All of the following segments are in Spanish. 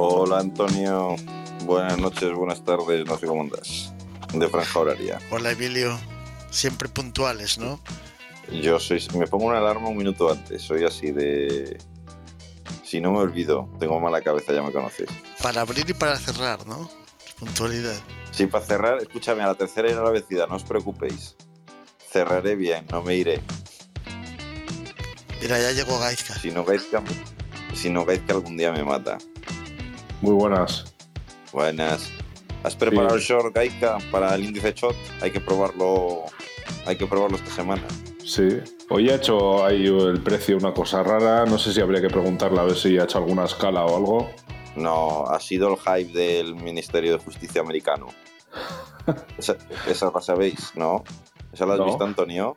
Hola Antonio, buenas noches, buenas tardes, no sé cómo andas. De franja horaria. Hola Emilio, siempre puntuales, ¿no? Yo soy, me pongo una alarma un minuto antes, soy así de... Si no me olvido, tengo mala cabeza, ya me conoces. Para abrir y para cerrar, ¿no? Puntualidad. Sí, para cerrar, escúchame, a la tercera y a la vencida, no os preocupéis. Cerraré bien, no me iré. Mira, ya llegó Gaizka. Si no Gaizka, si no Gaizka algún día me mata. Muy buenas. Buenas. ¿Has preparado el short Gaizka para el índice shot? Hay que probarlo, hay que probarlo esta semana. Sí. Hoy ha hecho ahí el precio una cosa rara. No sé si habría que preguntarle a ver si ha hecho alguna escala o algo. No, ha sido el hype del Ministerio de Justicia americano. esa, esa la sabéis, ¿no? ¿Esa la has No. visto, Antonio?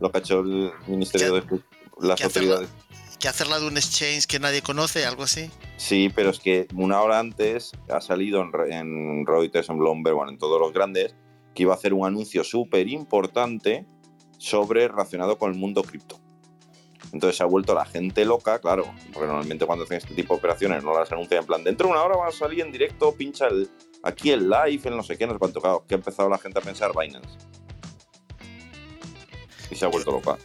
Lo que ha hecho el Ministerio ¿Qué- de Justicia. Las ¿Qué hacerla, autoridades. Que hacerla de un exchange que nadie conoce, algo así? Sí, pero es que una hora antes ha salido en, Re- en Reuters, en Bloomberg, bueno, en todos los grandes, que iba a hacer un anuncio súper importante sobre relacionado con el mundo cripto. Entonces se ha vuelto la gente loca, claro, porque normalmente cuando hacen este tipo de operaciones no las anuncian en plan, dentro de una hora van a salir en directo, pincha el, aquí el live, el no sé qué, no sé cuánto, claro, que ha empezado la gente a pensar Binance. Y se ha vuelto loca.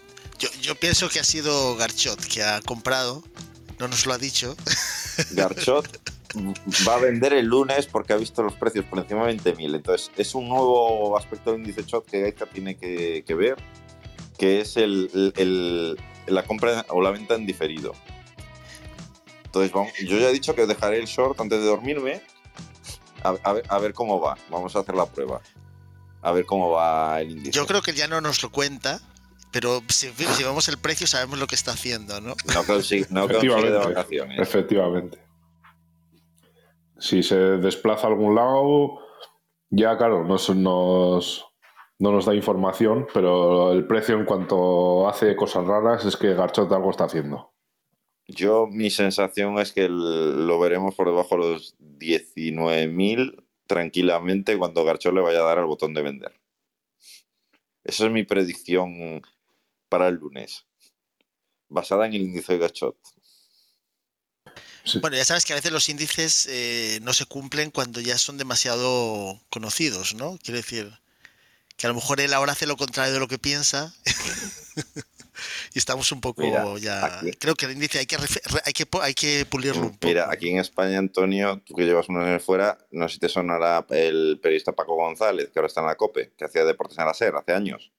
Yo, pienso que ha sido Garchot que ha comprado, no nos lo ha dicho. Garchot va a vender el lunes porque ha visto los precios por encima de 20.000. Entonces, es un nuevo aspecto del índice short que Gaizka tiene que, que ver, que es el, el- el- la compra o la venta en diferido. Entonces, vamos, yo ya he dicho que dejaré el short antes de dormirme a, a ver, a ver cómo va. Vamos a hacer la prueba. A ver cómo va el índice. Yo creo que ya no nos lo cuenta, pero si, si vemos el precio sabemos lo que está haciendo, ¿no? No consigue, no consigue de Efectivamente. vacaciones. Efectivamente. Si se desplaza a algún lado, ya claro, nos, nos- no nos da información, pero el precio en cuanto hace cosas raras es que Garchot algo está haciendo. Yo, mi sensación es que el- lo veremos por debajo de los 19.000 tranquilamente cuando Garchot le vaya a dar al botón de vender. Esa es mi predicción para el lunes, basada en el índice de Garchot. Sí. Bueno, ya sabes que a veces los índices eh, no se cumplen cuando ya son demasiado conocidos, ¿no? Quiero decir, que a lo mejor él ahora hace lo contrario de lo que piensa. y estamos un poco Mira, ya. aquí- Creo que el índice hay que, hay que, hay que pulirlo un poco. Mira, aquí en España, Antonio, tú que llevas unos años fuera, no sé si te sonará el periodista Paco González, que ahora está en la COPE, que hacía deportes en la SER hace años,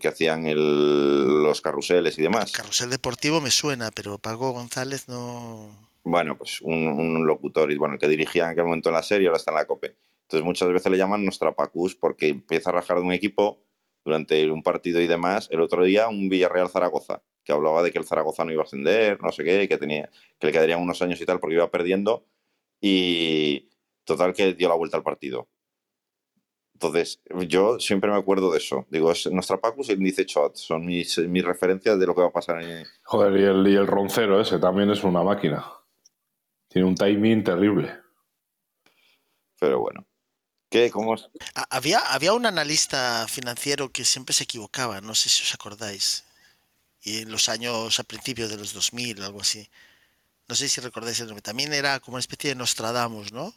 que hacían el- los carruseles y demás. Carrusel deportivo me suena, pero Paco González no. bueno, pues un, un locutor, y bueno, el que dirigía en aquel momento en la serie, ahora está en la COPE. Entonces muchas veces le llaman Nostrapacus porque empieza a rajar de un equipo durante un partido y demás. El otro día un Villarreal Zaragoza, que hablaba de que el Zaragoza no iba a ascender, no sé qué, que tenía, que le quedarían unos años y tal porque iba perdiendo. Y total que dio la vuelta al partido. Entonces, yo siempre me acuerdo de eso. Digo, es Nostrapacus y el Índice Shot. Son mis, mis referencias de lo que va a pasar en, Joder, y el, y el roncero ese también es una máquina. Tiene un timing terrible. Pero bueno. ¿Qué? ¿Cómo es? Había, había un analista financiero que siempre se equivocaba, no sé si os acordáis. Y en los años, a principios de los 2000, algo así. No sé si recordáis el nombre. También era como una especie de Nostradamus, ¿no?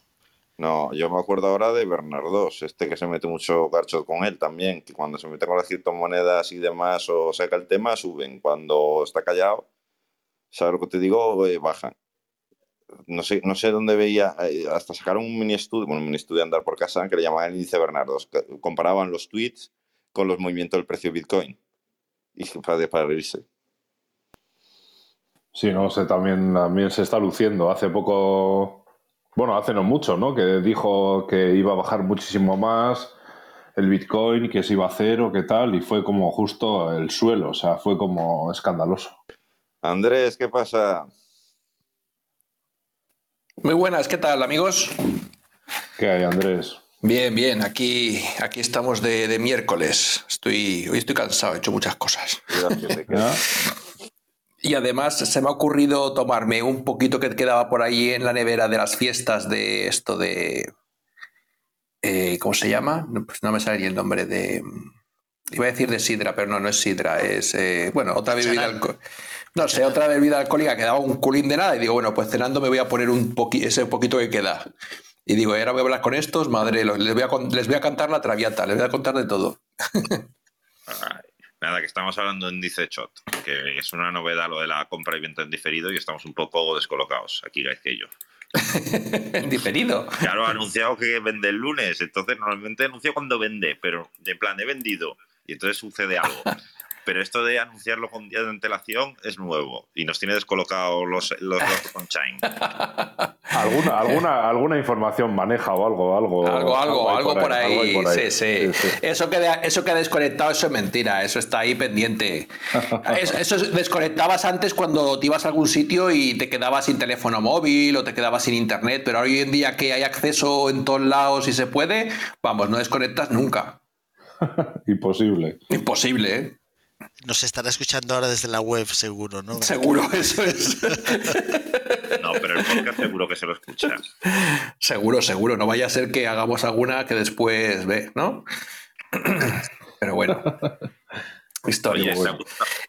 No, yo me acuerdo ahora de Bernardos, este que se mete mucho garcho con él también, que cuando se mete con las criptomonedas y demás o saca el tema, suben. Cuando está callado, ¿sabes lo que te digo? Eh, bajan. No sé, no sé dónde veía, eh, hasta sacaron un mini estudio, bueno, un mini estudio de andar por casa que le llamaban el índice Bernardos, que comparaban los tweets con los movimientos del precio de Bitcoin. Y para, para reírse. Sí, no sé, también, también se está luciendo. Hace poco, bueno, hace no mucho, ¿no? Que dijo que iba a bajar muchísimo más el Bitcoin, que se iba a cero, que tal, y fue como justo el suelo, o sea, fue como escandaloso. Andrés, ¿qué pasa? Muy buenas, ¿qué tal amigos? ¿Qué hay, Andrés? Bien, bien, aquí, aquí estamos de, de miércoles. Estoy, hoy estoy cansado, he hecho muchas cosas. Y además se me ha ocurrido tomarme un poquito que quedaba por ahí en la nevera de las fiestas de esto de... eh, ¿Cómo se llama? No, pues no me sale ni el nombre de... Iba a decir de sidra, pero no, no es sidra, es... eh, bueno, otra bebida, Charán. alco- No sé, otra bebida alcohólica que daba un culín de nada y digo, bueno, pues cenando me voy a poner un poqui ese poquito que queda. Y digo, ahora voy a hablar con estos, madre, les voy a, les voy a cantar la traviata, les voy a contar de todo. nada, que estamos hablando en Dice Shot, que es una novedad lo de la compra y venta en diferido y estamos un poco descolocados aquí, que yo. ¿En diferido? Claro, ha anunciado que vende el lunes, entonces normalmente anuncio cuando vende, pero de plan he vendido y entonces sucede algo. Pero esto de anunciarlo con día de antelación es nuevo y nos tiene descolocados los, los, con Shine. ¿Alguna, alguna, alguna información maneja o algo, algo, algo, algo, algo, por, ahí, Sí, sí. Eso, que, eso que ha desconectado, eso es mentira, eso está ahí pendiente. eso, desconectabas antes cuando te ibas a algún sitio y te quedabas sin teléfono móvil o te quedabas sin internet, pero hoy en día que hay acceso en todos lados y se puede, vamos, no desconectas nunca. Imposible. Imposible, ¿eh? Nos estará escuchando ahora desde la web, seguro, ¿no? Seguro, eso es. No, pero el podcast seguro que se lo escucha. Seguro, seguro. No vaya a ser que hagamos alguna que después ve, ¿no? Pero bueno. Historia. Oye,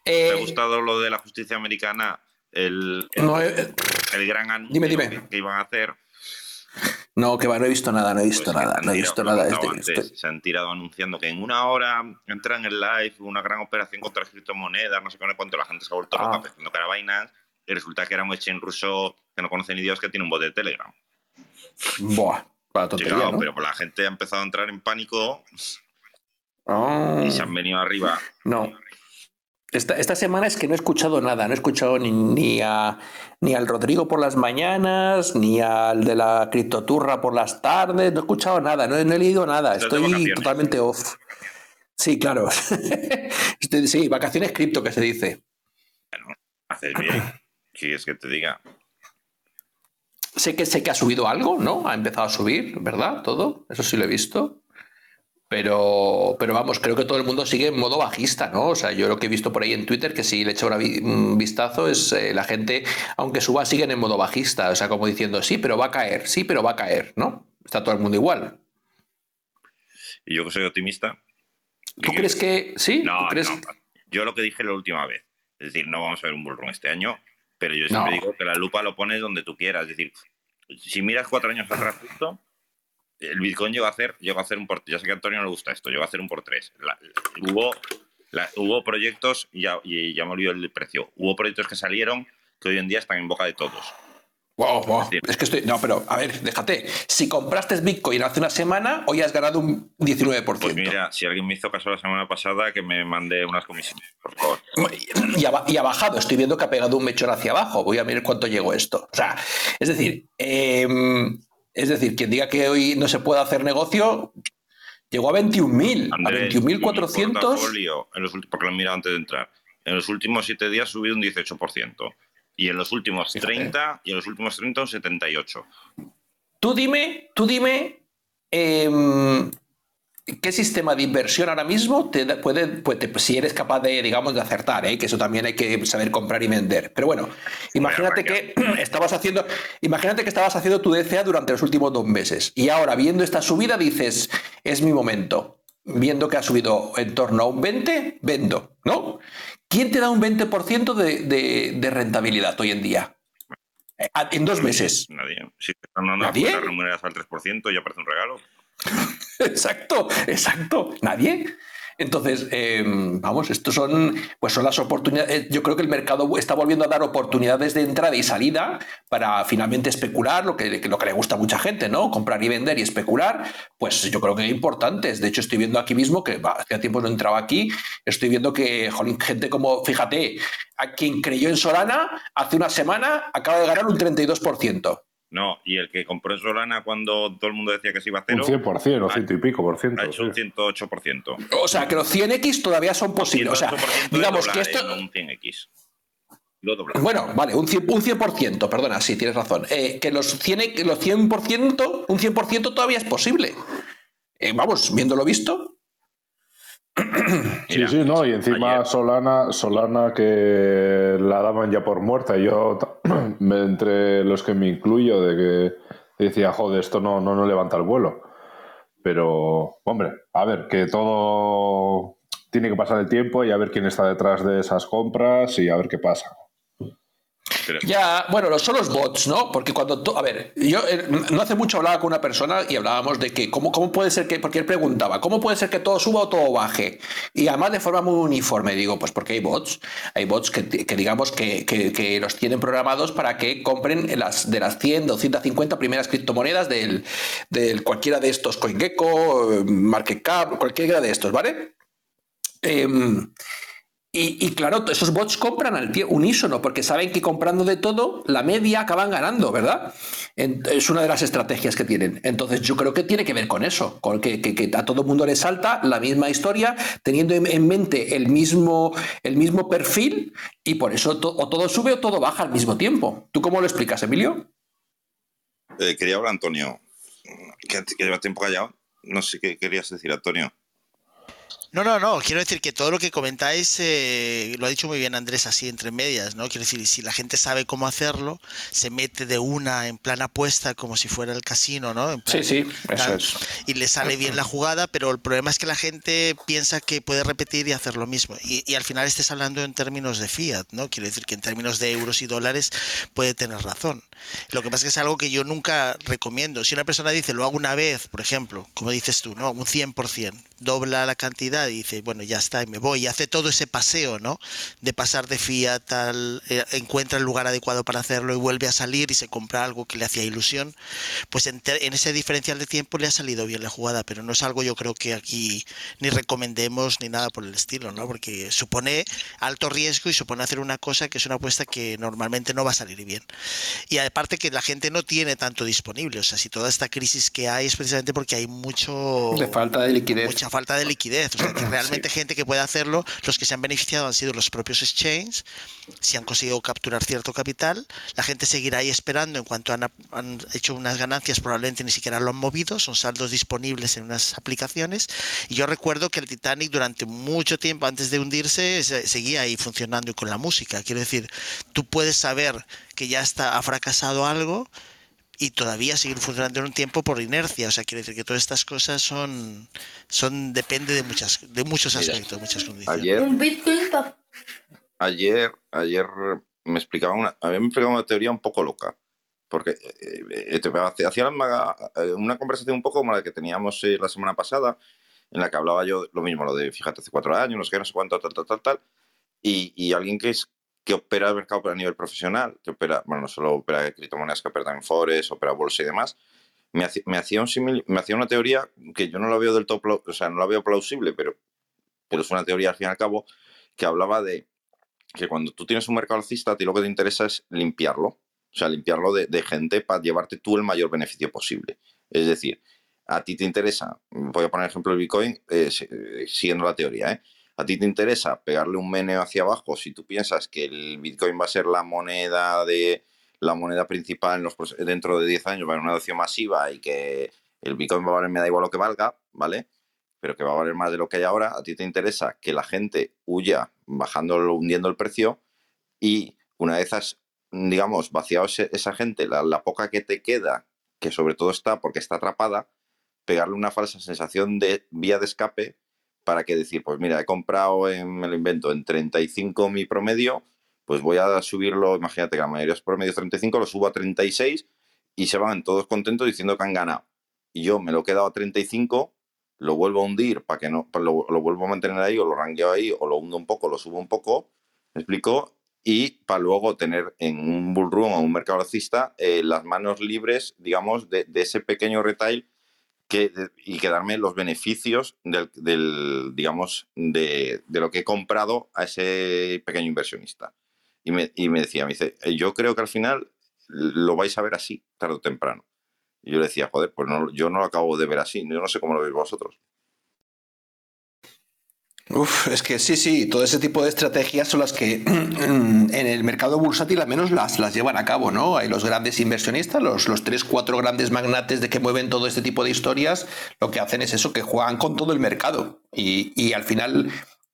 ¿te, ha gustado, lo de la justicia americana? El, eh, el, gran anuncio Que, iban a hacer. No, que va, no he visto nada, no he visto pues nada, no he visto nada. Se han tirado anunciando que en una hora entran en live una gran operación contra las criptomonedas, no sé cuánto, la gente se ha vuelto loca ah. pensando que era Binance, y resulta que era un exchange ruso que no conoce ni Dios que tiene un bot de Telegram. Buah, para tontería, Pero la gente ha empezado a entrar en pánico ah. y se han venido arriba. No. Esta, semana es que no he escuchado nada, no he escuchado ni, a, ni al Rodrigo por las mañanas, ni al de la criptoturra por las tardes, no he escuchado nada, no, he leído nada, estoy totalmente off. Sí, claro. sí, vacaciones cripto que se dice. Bueno, haces bien. ¿Quieres que te diga? Sé que sé que ha subido algo, ¿no? Ha empezado a subir, ¿verdad? Todo. Eso sí lo he visto. Pero, pero vamos, creo que todo el mundo sigue en modo bajista, ¿no? O sea, yo lo que he visto por ahí en Twitter, que si le echo un vistazo, es eh, la gente, aunque suba, siguen en modo bajista. O sea, como diciendo, sí, pero va a caer, sí, pero va a caer, ¿no? Está todo el mundo igual. Y yo que soy optimista. ¿Tú crees que sí? No, Yo lo que dije la última vez, es decir, no vamos a ver un bullrun este año, pero yo siempre digo que la lupa lo pones donde tú quieras. Es decir, si miras cuatro años atrás justo, el Bitcoin llegó a hacer, llegó a hacer un por, ya sé que a Antonio no le gusta esto, llegó a hacer un por tres. hubo, hubo proyectos, y ya, y ya me olvidó el precio, hubo proyectos que salieron que hoy en día están en boca de todos. Wow, wow. Es que estoy. No, pero a ver, déjate. Si compraste Bitcoin hace una semana, hoy has ganado un 19%. Pues mira, si alguien me hizo caso la semana pasada, que me mande unas comisiones, por favor. Y ha, y ha bajado. Estoy viendo que ha pegado un mechón hacia abajo. Voy a ver cuánto llegó esto. O sea, es decir, eh, es decir, quien diga que hoy no se puede hacer negocio, llegó a 21.000, a 21.400. Porque lo he mirado antes de entrar. En los últimos siete días ha subido un 18%. Y en los últimos 30, y en los últimos 30 un 78. Tú dime, tú dime, em, ¿Qué sistema de inversión ahora mismo te puede, si eres capaz de, digamos, de acertar, ¿eh? que eso también hay que saber comprar y vender? Pero bueno, imagínate que estabas haciendo, imagínate que estabas haciendo tu DCA durante los últimos dos meses y ahora viendo esta subida dices, es mi momento. Viendo que ha subido en torno a un 20, vendo, ¿no? ¿Quién te da un 20% de, de, rentabilidad hoy en día? Eh, en dos meses. Nadie. Si no, ¿Nadie? al 3%, ya parece un regalo. exacto, exacto. Nadie. Entonces, em, vamos, estos son, pues son las oportunidades. Eh, yo creo que el mercado está volviendo a dar oportunidades de entrada y salida para finalmente especular, lo que, lo que le gusta a mucha gente, ¿no? Comprar y vender y especular, pues yo creo que es importantes. De hecho, estoy viendo aquí mismo, que hace tiempo no entraba aquí, estoy viendo que, gente como, fíjate, a quien creyó en Solana hace una semana acaba de ganar un 32%. No, y el que compró en Solana cuando todo el mundo decía que se iba a cero. Un 100%, o ciento y pico por ciento. Ha hecho un 108%. O sea, que los 100x todavía son posibles. O sea, digamos que esto. un 100x. bueno, vale, un 100%, perdona, sí, tienes razón. Eh, que los 100%, los 100%, un 100% todavía es posible. Eh, vamos, viéndolo visto, sí, sí, no, y encima Solana, Solana que la daban ya por muerta. Yo, entre los que me incluyo, de que decía, joder, esto no, no, no levanta el vuelo. Pero, hombre, a ver, que todo tiene que pasar el tiempo y a ver quién está detrás de esas compras y a ver qué pasa. Ya, bueno, son los bots, ¿no? Porque cuando. A ver, yo eh, no hace mucho hablaba con una persona y hablábamos de que, ¿cómo, ¿cómo puede ser que.? Porque él preguntaba, ¿cómo puede ser que todo suba o todo baje? Y además de forma muy uniforme. Digo, pues porque hay bots. Hay bots que, digamos que, que, los tienen programados para que compren las, de las 100, 250 primeras criptomonedas del, del cualquiera de estos, CoinGecko, Market Cap, cualquiera de estos, ¿vale? Eh, y, claro, esos bots compran al tío unísono porque saben que comprando de todo, la media acaban ganando, ¿verdad? Es una de las estrategias que tienen. Entonces yo creo que tiene que ver con eso, con que, a todo el mundo le salta la misma historia, teniendo en mente el mismo, el mismo perfil y por eso o todo sube o todo baja al mismo tiempo. ¿Tú cómo lo explicas, Emilio? Eh, quería hablar, Antonio, que, que lleva tiempo callado. No sé qué querías decir, Antonio. No, no, no, quiero decir que todo lo que comentáis eh, lo ha dicho muy bien Andrés así entre medias, ¿no? Quiero decir, si la gente sabe cómo hacerlo, se mete de una en plan apuesta como si fuera el casino, ¿no? sí, sí, eso es. Y le sale bien la jugada, pero el problema es que la gente piensa que puede repetir y hacer lo mismo. Y, y al final estés hablando en términos de fiat, ¿no? Quiero decir que en términos de euros y dólares puede tener razón. Lo que pasa es que es algo que yo nunca recomiendo. Si una persona dice, lo hago una vez, por ejemplo, como dices tú, ¿no? Un 100%, dobla la cantidad y dice, bueno, ya está, y me voy, y hace todo ese paseo, ¿no? De pasar de Fiat al, eh, encuentra el lugar adecuado para hacerlo y vuelve a salir y se compra algo que le hacía ilusión, pues en, ese diferencial de tiempo le ha salido bien la jugada, pero no es algo yo creo que aquí ni recomendemos ni nada por el estilo, ¿no? Porque supone alto riesgo y supone hacer una cosa que es una apuesta que normalmente no va a salir bien. Y aparte que la gente no tiene tanto disponible, o sea, si toda esta crisis que hay es precisamente porque hay mucho... De falta de liquidez. Mucha falta de liquidez, o sea, realmente gente que puede hacerlo, los que se han beneficiado han sido los propios exchanges, si han conseguido capturar cierto capital, la gente seguirá ahí esperando en cuanto han, hecho unas ganancias, probablemente ni siquiera lo han movido, son saldos disponibles en unas aplicaciones. Y yo recuerdo que el Titanic durante mucho tiempo antes de hundirse seguía ahí funcionando y con la música. Quiero decir, tú puedes saber que ya está, ha fracasado algo y todavía seguir funcionando en un tiempo por inercia. O sea, quiere decir que todas estas cosas son, son depende de muchas, de muchos aspectos, muchas condiciones. Ayer, ayer, ayer me explicaba una, a mí me explicaba una teoría un poco loca. Porque eh, eh hacía una conversación un poco como la que teníamos eh, la semana pasada, en la que hablaba yo lo mismo, lo de fíjate, hace cuatro años, no sé qué, no sé cuánto, tal, tal, tal, tal. Y, y alguien que es que opera el mercado a nivel profesional, que opera, bueno, no solo opera criptomonedas, que opera también Forex, opera bolsa y demás, me hacía, me hacía, un me hacía una teoría que yo no la veo del todo, o sea, no la veo plausible, pero, pero es una teoría al fin y al cabo que hablaba de que cuando tú tienes un mercado alcista, a ti lo que te interesa es limpiarlo, o sea, limpiarlo de, de gente para llevarte tú el mayor beneficio posible. Es decir, a ti te interesa, voy a poner ejemplo el Bitcoin, eh, eh, siguiendo la teoría, ¿eh? A ti te interesa pegarle un meneo hacia abajo si tú piensas que el Bitcoin va a ser la moneda de la moneda principal en los, dentro de 10 años, va a haber una adopción masiva y que el Bitcoin va a valer, me da igual lo que valga, ¿vale? Pero que va a valer más de lo que hay ahora, a ti te interesa que la gente huya bajando, hundiendo el precio y una vez has, digamos, vaciado esa gente, la poca que te queda, que sobre todo está porque está atrapada, pegarle una falsa sensación de vía de escape para que decir, pues mira, he comprado, en, me lo invento, en 35 mi promedio, pues voy a subirlo, imagínate que la mayoría es promedio 35, lo subo a 36 y se van todos contentos diciendo que han ganado. Y yo me lo he quedado a 35, lo vuelvo a hundir para que no, lo, vuelvo a mantener ahí o lo ranqueo ahí o lo hundo un poco, lo subo un poco, ¿me explico? Y para luego tener en un bullrun o un mercado alcista eh, las manos libres, digamos, de ese pequeño retail y quedarme los beneficios del, digamos, de, lo que he comprado a ese pequeño inversionista. Y me, y me, decía, me dice, eh, yo creo que al final lo vais a ver así, tarde o temprano. Y yo le decía, joder, pues no, yo no lo acabo de ver así, yo no sé cómo lo veis vosotros. Uf, es que sí, sí, todo ese tipo de estrategias son las que en el mercado bursátil al menos las, las llevan a cabo, ¿no? Hay los grandes inversionistas, los, los tres, cuatro grandes magnates de que mueven todo este tipo de historias, lo que hacen es eso, que juegan con todo el mercado. Y, y al final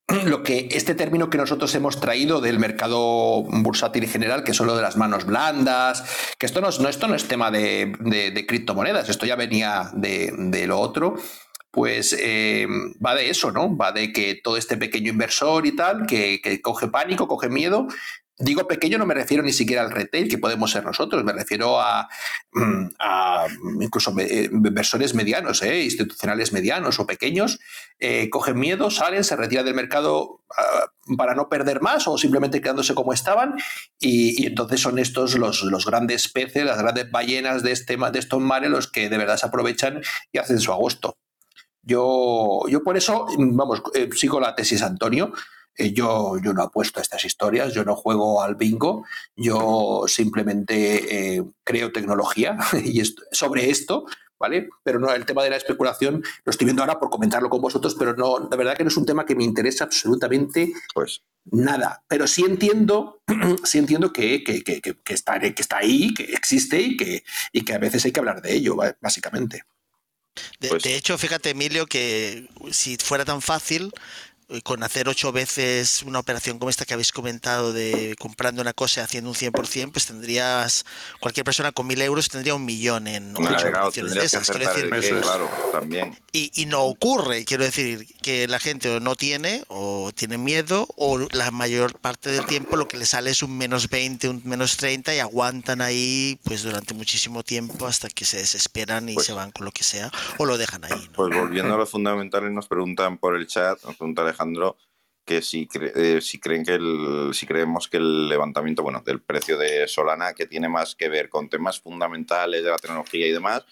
lo que este término que nosotros hemos traído del mercado bursátil en general, que son lo de las manos blandas, que esto no es, no, esto no es tema de, de, de criptomonedas, esto ya venía de, de, lo otro, pues eh, va de eso, ¿no? Va de que todo este pequeño inversor y tal, que, coge pánico, coge miedo Digo pequeño, no me refiero ni siquiera al retail, que podemos ser nosotros, me refiero a, mm, a incluso eh, inversores medianos, eh, institucionales medianos o pequeños, cogen miedo, salen, se retiran del mercado ah, para no perder más o simplemente quedándose como estaban, y, entonces son estos los, los, grandes peces, las grandes ballenas de, este, de estos mares los que de verdad se aprovechan y hacen su agosto. Yo, yo por eso, vamos, sigo la tesis Antonio. Eh, yo, yo no apuesto a estas historias, yo no juego al bingo, yo simplemente eh, creo tecnología y sobre esto, ¿vale? Pero no, el tema de la especulación lo estoy viendo ahora por comentarlo con vosotros, pero no, de verdad que no es un tema que me interesa absolutamente pues. nada. Pero sí entiendo, sí entiendo que, que, que, que, está, que está ahí, que existe y que, y que a veces hay que hablar de ello, básicamente. De, pues de, hecho, fíjate, Emilio, que si fuera tan fácil, con hacer ocho veces una operación como esta que habéis comentado de comprando una cosa y haciendo un 100%, pues tendrías, cualquier persona con mil euros tendría un millón en ocho operaciones de esas. claro, también. Y, y, no ocurre, quiero decir, que la gente no tiene o tiene miedo o la mayor parte del tiempo lo que le sale es un menos 20, un menos 30 y aguantan ahí pues durante muchísimo tiempo hasta que se desesperan y pues se van con lo que sea o lo dejan ahí. Pues volviendo a lo fundamental, nos preguntan por el chat, nos pregunta Alejandro, que si, eh, si creen que el, si creemos que el levantamiento bueno, del precio de Solana, que tiene más que ver con temas fundamentales de la tecnología y demás,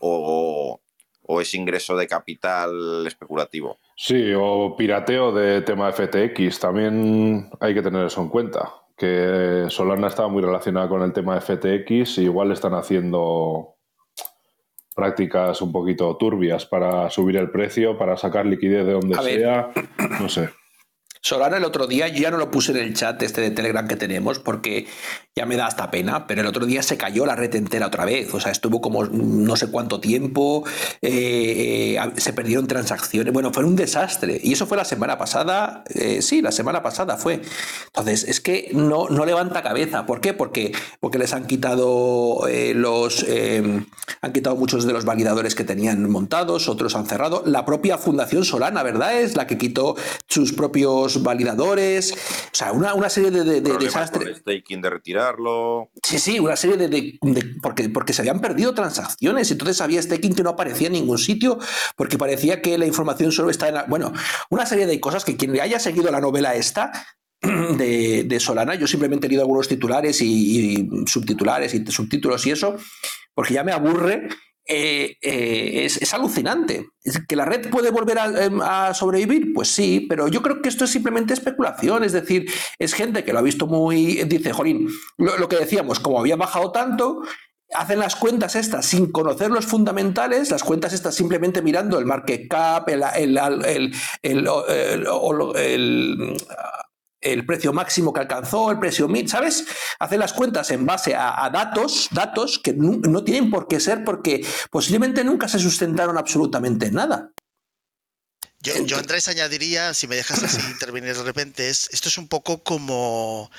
o, o es ingreso de capital especulativo. Sí, o pirateo de tema FTX, también hay que tener eso en cuenta, que Solana está muy relacionada con el tema FTX y igual están haciendo prácticas un poquito turbias para subir el precio, para sacar liquidez de donde sea. No sé. Solana el otro día, yo ya no lo puse en el chat este de Telegram que tenemos porque ya me da hasta pena, pero el otro día se cayó la red entera otra vez, o sea, estuvo como no sé cuánto tiempo, eh, eh, se perdieron transacciones, bueno, fue un desastre. Y eso fue la semana pasada, eh, sí, la semana pasada fue. Entonces, es que no, no levanta cabeza. ¿Por qué? Porque, porque les han quitado los, han quitado muchos de los validadores que tenían montados, otros han cerrado. La propia Fundación Solana, ¿verdad? Es la que quitó sus propios validadores, o sea, una, serie de, desastres. staking de retirarlo. Sí, sí, una serie de, porque, porque se habían perdido transacciones, entonces había staking que no aparecía en ningún sitio, porque parecía que la información solo está en bueno, una serie de cosas que quien haya seguido la novela esta de, Solana, yo simplemente he leído algunos titulares y, subtitulares y subtítulos y eso, porque ya me aburre eh, eh, es, alucinante. ¿Que la red puede volver em, a, sobrevivir? Pues sí, pero yo creo que esto es simplemente especulación, es decir, es gente que lo ha visto muy... Dice, Jolín, lo, que decíamos, como había bajado tanto, hacen las cuentas estas sin conocer los fundamentales, las cuentas estas simplemente mirando el market cap, el el precio máximo que alcanzó, el precio mid, ¿sabes? Hacer las cuentas en base a, datos, datos que no, tienen por qué ser porque posiblemente nunca se sustentaron absolutamente nada. Yo, Andrés añadiría, si me dejas así intervenir de repente, es, esto es un poco como,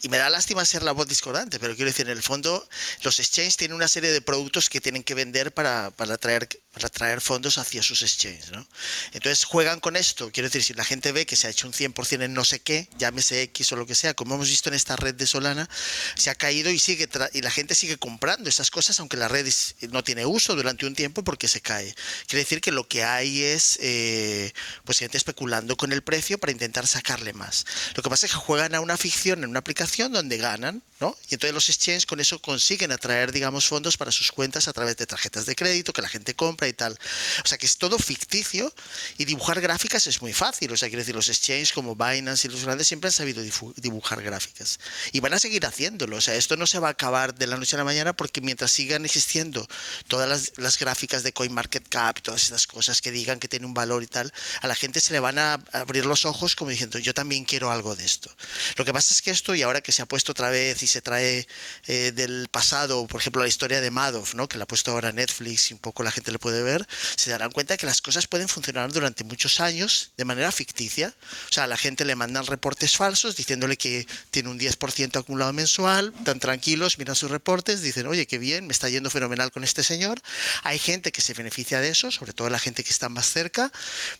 y me da lástima ser la voz discordante, pero quiero decir, en el fondo, los exchanges tienen una serie de productos que tienen que vender para, para traer para traer fondos hacia sus exchanges. ¿no? Entonces juegan con esto. Quiero decir, si la gente ve que se ha hecho un 100% en no sé qué, llámese X o lo que sea, como hemos visto en esta red de Solana, se ha caído y sigue y la gente sigue comprando esas cosas, aunque la red no tiene uso durante un tiempo porque se cae. Quiere decir que lo que hay es eh, pues gente especulando con el precio para intentar sacarle más. Lo que pasa es que juegan a una ficción en una aplicación donde ganan, ¿no? Y entonces los exchanges con eso consiguen atraer, digamos, fondos para sus cuentas a través de tarjetas de crédito que la gente compra y tal. O sea que es todo ficticio y dibujar gráficas es muy fácil. O sea, quiero decir, los exchanges como Binance y los grandes siempre han sabido dibujar gráficas y van a seguir haciéndolo. O sea, esto no se va a acabar de la noche a la mañana porque mientras sigan existiendo todas las, gráficas de CoinMarketCap, todas estas cosas que digan que tiene un valor y tal, a la gente se le van a abrir los ojos como diciendo, yo también quiero algo de esto. Lo que pasa es que esto, y ahora que se ha puesto otra vez y se trae eh, del pasado, por ejemplo, la historia de Madoff, ¿no? que la ha puesto ahora Netflix y un poco la gente le puede ver, se darán cuenta que las cosas pueden funcionar durante muchos años de manera ficticia. O sea, a la gente le mandan reportes falsos diciéndole que tiene un 10% acumulado mensual, tan tranquilos, miran sus reportes, dicen, oye, qué bien, me está yendo fenomenal con este señor. Hay gente que se beneficia de eso, sobre todo la gente que está más cerca,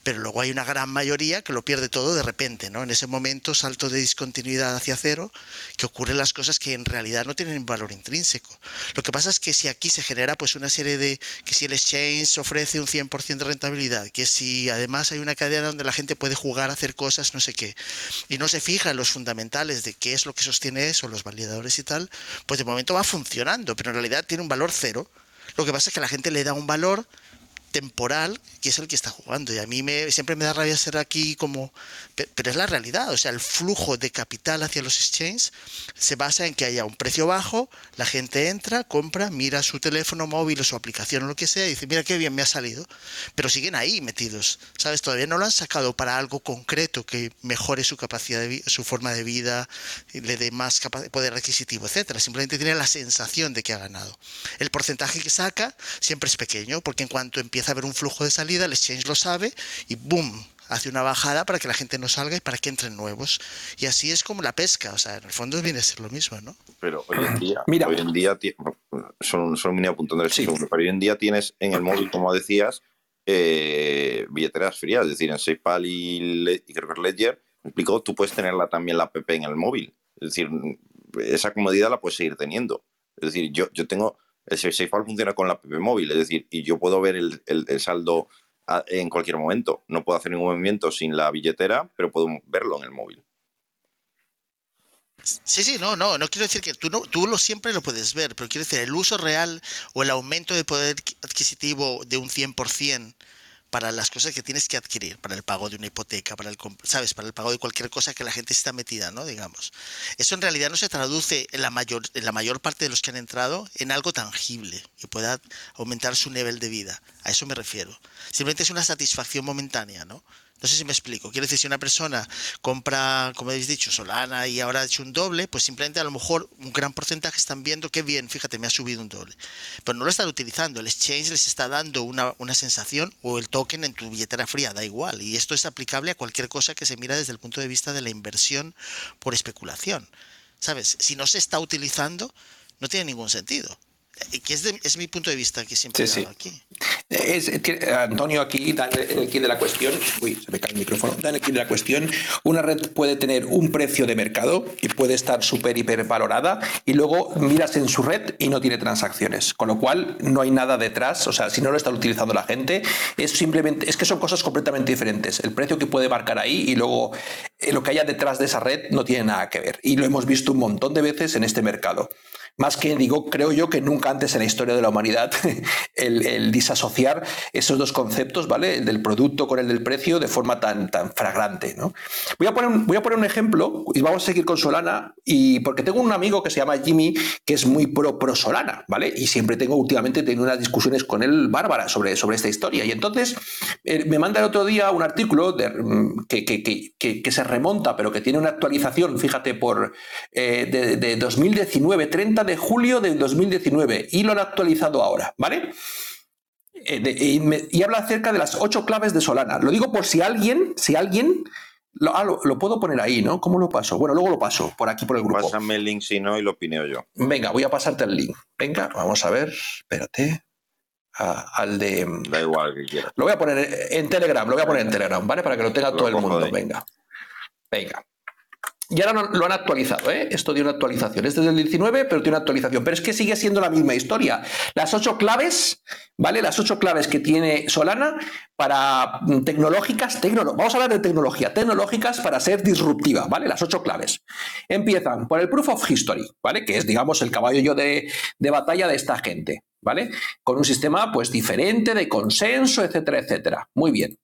pero luego hay una gran mayoría que lo pierde todo de repente, ¿no? En ese momento, salto de discontinuidad hacia cero, que ocurren las cosas que en realidad no tienen valor intrínseco. Lo que pasa es que si aquí se genera pues una serie de, que si el exchange ofrece un 100% de rentabilidad, que si además hay una cadena donde la gente puede jugar, hacer cosas, no sé qué, y no se fija en los fundamentales de qué es lo que sostiene eso, los validadores y tal, pues de momento va funcionando, pero en realidad tiene un valor cero. Lo que pasa es que la gente le da un valor temporal que es el que está jugando. Y a mí me, siempre me da rabia ser aquí como... Pero es la realidad, o sea, el flujo de capital hacia los exchanges se basa en que haya un precio bajo, la gente entra, compra, mira su teléfono móvil o su aplicación o lo que sea y dice, mira qué bien me ha salido. Pero siguen ahí metidos, ¿sabes? Todavía no lo han sacado para algo concreto que mejore su capacidad, de su forma de vida, le dé más poder adquisitivo, etcétera. Simplemente tiene la sensación de que ha ganado. El porcentaje que saca siempre es pequeño, porque en cuanto empieza a haber un flujo de salida, el exchange lo sabe y ¡boom! Hace una bajada para que la gente no salga y para que entren nuevos. Y así es como la pesca, o sea, en el fondo viene a ser lo mismo, ¿no? Pero hoy en día, Mira. hoy en día, solo, solo me apuntando sí. pero hoy en día tienes en el móvil, como decías, eh, billeteras frías, es decir, en SafePal y, y creo que Ledger, explicó, tú puedes tenerla también la app en el móvil. Es decir, esa comodidad la puedes seguir teniendo. Es decir, yo, yo tengo el SafePal funciona con la app móvil, es decir, y yo puedo ver el, saldo en cualquier momento. No puedo hacer ningún movimiento sin la billetera, pero puedo verlo en el móvil. Sí, sí, no, no, no quiero decir que tú, no, tú lo siempre lo puedes ver, pero quiero decir, el uso real o el aumento de poder adquisitivo de un 100% para las cosas que tienes que adquirir, para el pago de una hipoteca, para el, ¿sabes? Para el pago de cualquier cosa que la gente está metida, ¿no? Digamos. Eso en realidad no se traduce en la mayor, en la mayor parte de los que han entrado en algo tangible que pueda aumentar su nivel de vida. A eso me refiero. Simplemente es una satisfacción momentánea, ¿no? No sé si me explico. Quiero decir, si una persona compra, como habéis dicho, Solana y ahora ha hecho un doble, pues simplemente a lo mejor un gran porcentaje están viendo que bien, fíjate, me ha subido un doble. Pero no lo están utilizando. El exchange les está dando una, una sensación o el token en tu billetera fría, da igual. Y esto es aplicable a cualquier cosa que se mira desde el punto de vista de la inversión por especulación. ¿Sabes? Si no se está utilizando, no tiene ningún sentido. Eh, que es, mi punto de vista que siempre he aquí. Es, Antonio, aquí da el kit de la cuestión. Uy, se me cae el micrófono. Da el kit de la cuestión. Una red puede tener un precio de mercado y puede estar súper, hiper valorada. Y luego miras en su red y no tiene transacciones. Con lo cual, no hay nada detrás. O sea, si no lo está utilizando la gente, es simplemente. Es que son cosas completamente diferentes. El precio que puede marcar ahí y luego eh, lo que haya detrás de esa red no tiene nada que ver. Y lo hemos visto un montón de veces en este mercado más que digo, creo yo que nunca antes en la historia de la humanidad el, disasociar esos dos conceptos, ¿vale? El del producto con el del precio de forma tan, tan fragrante, ¿no? Voy a, poner voy a poner un ejemplo y vamos a seguir con Solana y porque tengo un amigo que se llama Jimmy que es muy pro, pro Solana, ¿vale? Y siempre tengo últimamente tenido unas discusiones con él bárbara sobre, sobre esta historia y entonces eh, me manda el otro día un artículo de, mm, que, que, que, se remonta pero que tiene una actualización, fíjate, por eh, de, de 2019, 30 de julio del 2019 y lo han actualizado ahora, ¿vale? Eh, y, habla acerca de las ocho claves de Solana. Lo digo por si alguien, si alguien ah, lo, puedo poner ahí, ¿no? ¿Cómo lo paso? Bueno, luego lo paso por aquí por el grupo. Pásame el link si no y lo opineo yo. Venga, voy a pasarte el link. Venga, vamos a ver. Espérate. al de. Da igual que quieras. Lo voy a poner en Telegram, lo voy a poner en Telegram, ¿vale? Para que lo tenga todo el mundo. Venga. Venga. Y ahora lo han actualizado, ¿eh? Esto tiene una actualización. Este es del 19, pero tiene una actualización. Pero es que sigue siendo la misma historia. Las ocho claves, ¿vale? Las ocho claves que tiene Solana para mm, tecnológicas, vamos a hablar de tecnología, tecnológicas para ser disruptiva, ¿vale? Las ocho claves. Empiezan por el Proof of History, ¿vale? Que es, digamos, el caballo de, de batalla de esta gente, ¿vale? Con un sistema, pues, diferente, de consenso, etcétera, etcétera. Muy bien.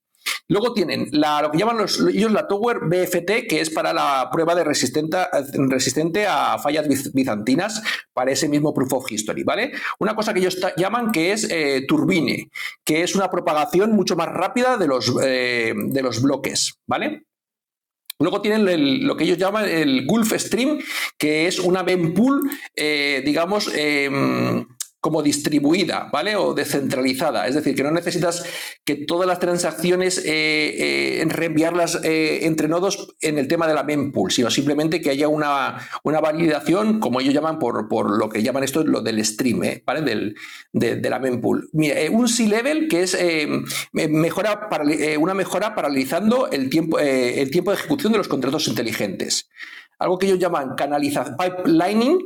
Luego tienen la, lo que llaman los, ellos la Tower BFT, que es para la prueba de resistente a fallas bizantinas para ese mismo Proof of History, ¿vale? Una cosa que ellos llaman que es eh, turbine, que es una propagación mucho más rápida de los, eh, de los bloques, ¿vale? Luego tienen lo que ellos llaman el Gulf Stream, que es una mempool, eh, digamos, em, como distribuida, ¿vale? O descentralizada. Es decir, que no necesitas que todas las transacciones eh, eh, reenviarlas eh, entre nodos en el tema de la mempool, sino simplemente que haya una, una validación, como ellos llaman, por, por, lo que llaman esto lo del stream, ¿vale? Del, de, la mempool. Mira, un C-level que es mejora una mejora paralizando el tiempo, el tiempo de ejecución de los contratos inteligentes. Algo que ellos llaman canalización, pipelining,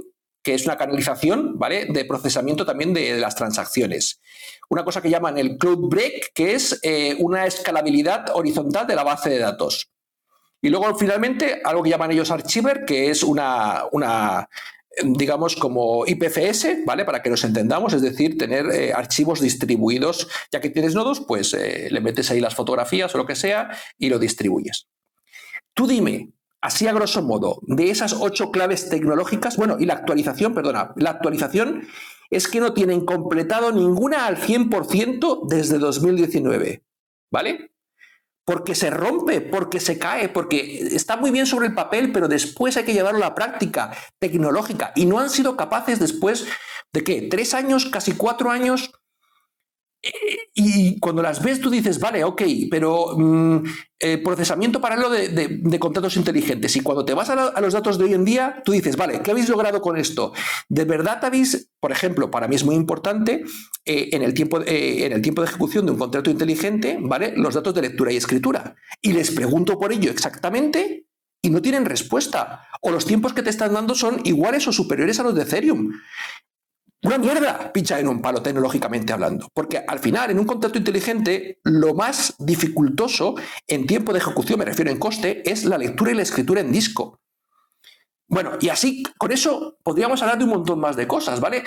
que es una canalización ¿vale? de procesamiento también de, las transacciones. Una cosa que llaman el cloud break, que es eh, una escalabilidad horizontal de la base de datos. Y luego, finalmente, algo que llaman ellos Archiver, que es una, una digamos, como IPFS, ¿vale? Para que nos entendamos, es decir, tener eh, archivos distribuidos. Ya que tienes nodos, pues eh, le metes ahí las fotografías o lo que sea y lo distribuyes. Tú dime, así a grosso modo, de esas ocho claves tecnológicas, bueno, y la actualización, perdona, la actualización es que no tienen completado ninguna al 100% desde 2019, ¿vale? Porque se rompe, porque se cae, porque está muy bien sobre el papel, pero después hay que llevarlo a la práctica tecnológica y no han sido capaces después de qué, tres años, casi cuatro años, y cuando las ves, tú dices, vale, ok, pero mm, eh, procesamiento paralelo de, contratos inteligentes. Y cuando te vas a, los datos de hoy en día, tú dices, vale, ¿qué habéis logrado con esto? ¿De verdad habéis, por ejemplo, para mí es muy importante, eh, en, el tiempo, eh, en el tiempo de ejecución de un contrato inteligente, ¿vale? Los datos de lectura y escritura. Y les pregunto por ello exactamente y no tienen respuesta. O los tiempos que te están dando son iguales o superiores a los de Ethereum una mierda pincha en un palo tecnológicamente hablando. Porque al final, en un contrato inteligente, lo más dificultoso en tiempo de ejecución, me refiero en coste, es la lectura y la escritura en disco. Bueno, y así, con eso podríamos hablar de un montón más de cosas, ¿vale?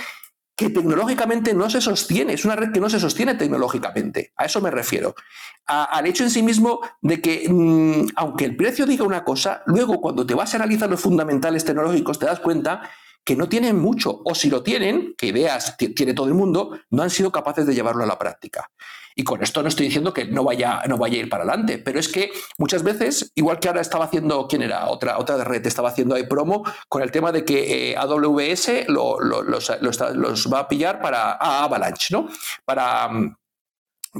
Que tecnológicamente no se sostiene, es una red que no se sostiene tecnológicamente. A eso me refiero. al hecho en sí mismo de que, mm, aunque el precio diga una cosa, luego cuando te vas a analizar los fundamentales tecnológicos te das cuenta que no tienen mucho, o si lo tienen, que ideas tiene todo el mundo, no han sido capaces de llevarlo a la práctica. Y con esto no estoy diciendo que no vaya, no vaya a ir para adelante, pero es que muchas veces, igual que ahora estaba haciendo, ¿quién era? Otra, otra red estaba haciendo ahí promo con el tema de que eh, AWS los, va a pillar para Avalanche, ¿no? Para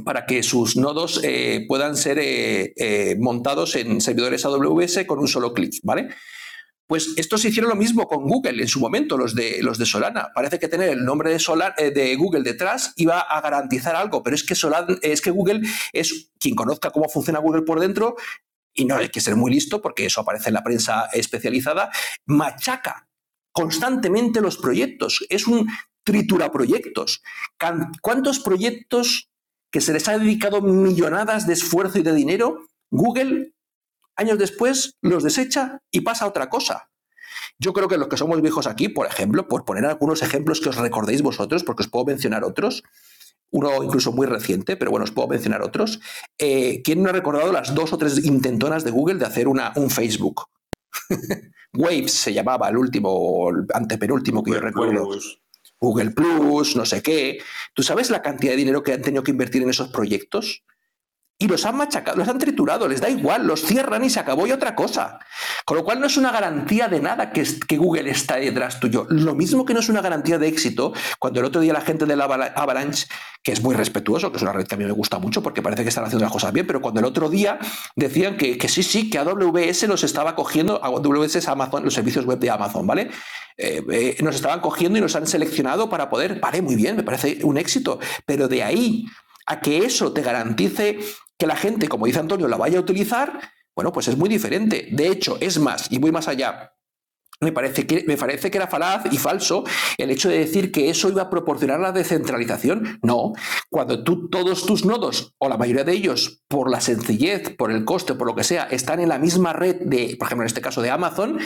para que sus nodos eh, puedan ser eh, montados en servidores AWS con un solo clic, ¿vale? Pues esto se hicieron lo mismo con Google en su momento, los de, los de Solana. Parece que tener el nombre de, eh, de Google detrás iba a garantizar algo, pero es que, es que Google es quien conozca cómo funciona Google por dentro, y no hay que ser muy listo porque eso aparece en la prensa especializada, machaca constantemente los proyectos. Es un tritura proyectos. ¿Cuántos proyectos que se les ha dedicado millonadas de esfuerzo y de dinero, Google años después los desecha y pasa a otra cosa. Yo creo que los que somos viejos aquí, por ejemplo, por poner algunos ejemplos que os recordéis vosotros, porque os puedo mencionar otros, uno incluso muy reciente, pero bueno, os puedo mencionar otros. Eh, ¿Quién no ha recordado las dos o tres intentonas de Google de hacer una, un Facebook? Waves se llamaba el último, el antepenúltimo que yo recuerdo. Google Plus, no sé qué. ¿Tú sabes la cantidad de dinero que han tenido que invertir en esos proyectos? Y los han machacado, los han triturado, les da igual, los cierran y se acabó y otra cosa. Con lo cual no es una garantía de nada que, Google está detrás tuyo. Lo mismo que no es una garantía de éxito cuando el otro día la gente de la Avalanche, que es muy respetuoso, que es una red que a mí me gusta mucho porque parece que están haciendo las cosas bien, pero cuando el otro día decían que, sí, sí, que AWS los estaba cogiendo, AWS es Amazon, los servicios web de Amazon, ¿vale? Eh, eh, nos estaban cogiendo y nos han seleccionado para poder, vale, muy bien, me parece un éxito, pero de ahí a que eso te garantice que la gente, como dice Antonio, la vaya a utilizar, bueno, pues es muy diferente. De hecho, es más, y voy más allá. Me parece, que, me parece que era falaz y falso el hecho de decir que eso iba a proporcionar la descentralización. No, cuando tú, todos tus nodos, o la mayoría de ellos, por la sencillez, por el coste, por lo que sea, están en la misma red de, por ejemplo, en este caso de Amazon,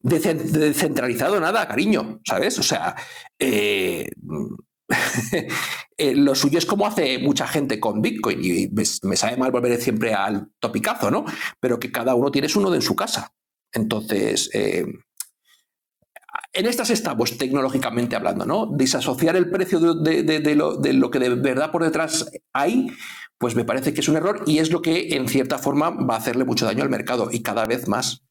descentralizado nada, cariño, ¿sabes? O sea, eh, Eh, lo suyo es como hace mucha gente con Bitcoin, y me, sabe mal volver siempre al topicazo, ¿no? Pero que cada uno tiene su nodo en su casa. Entonces, eh, en estas estamos tecnológicamente hablando, ¿no? Disasociar el precio de, lo, de, lo, que de verdad por detrás hay, pues me parece que es un error y es lo que en cierta forma va a hacerle mucho daño al mercado y cada vez más.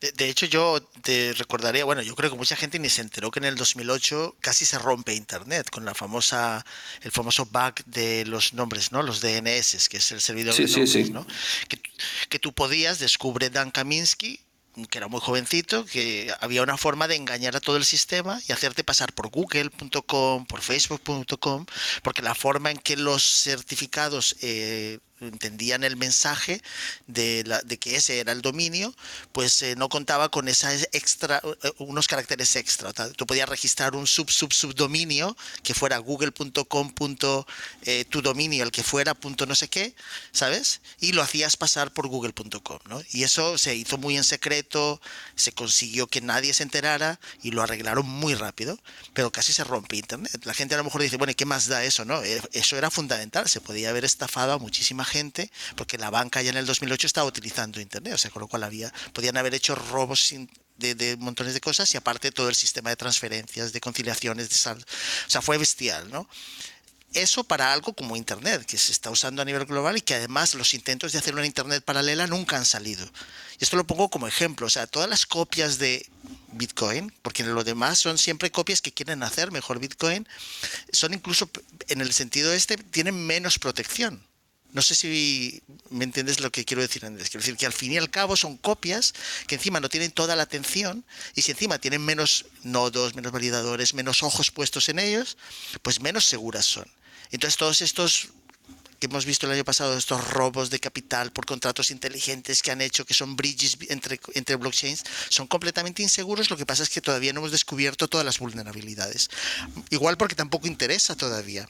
De, hecho, yo te recordaría, bueno, yo creo que mucha gente ni se enteró que en el 2008 casi se rompe Internet con la famosa, el famoso bug de los nombres, ¿no? Los DNS, que es el servidor de nombres, ¿no? Que, que, tú podías, descubre Dan Kaminsky, que era muy jovencito, que había una forma de engañar a todo el sistema y hacerte pasar por google.com, por facebook.com, porque la forma en que los certificados eh, entendían el mensaje de, la, de, que ese era el dominio, pues eh, no contaba con esa extra, eh, unos caracteres extra. Tú podías registrar un sub sub subdominio que fuera google.com. Eh, tu dominio, el que fuera punto no sé qué, ¿sabes? Y lo hacías pasar por google.com, ¿no? Y eso se hizo muy en secreto, se consiguió que nadie se enterara y lo arreglaron muy rápido, pero casi se rompe internet. La gente a lo mejor dice, bueno, ¿y qué más da eso, no? Eso era fundamental, se podía haber estafado a muchísima gente, porque la banca ya en el 2008 estaba utilizando Internet, o sea, con lo cual había, podían haber hecho robos de, montones de cosas y aparte todo el sistema de transferencias, de conciliaciones, de sal, o sea, fue bestial, ¿no? Eso para algo como Internet, que se está usando a nivel global y que además los intentos de hacer una Internet paralela nunca han salido. Y esto lo pongo como ejemplo, o sea, todas las copias de Bitcoin, porque lo demás son siempre copias que quieren hacer mejor Bitcoin, son incluso en el sentido este, tienen menos protección. No sé si me entiendes lo que quiero decir, Andrés. Quiero decir que al fin y al cabo son copias que encima no tienen toda la atención y si encima tienen menos nodos, menos validadores, menos ojos puestos en ellos, pues menos seguras son. Entonces todos estos que hemos visto el año pasado, estos robos de capital por contratos inteligentes que han hecho, que son bridges entre, entre blockchains, son completamente inseguros. Lo que pasa es que todavía no hemos descubierto todas las vulnerabilidades. Igual porque tampoco interesa todavía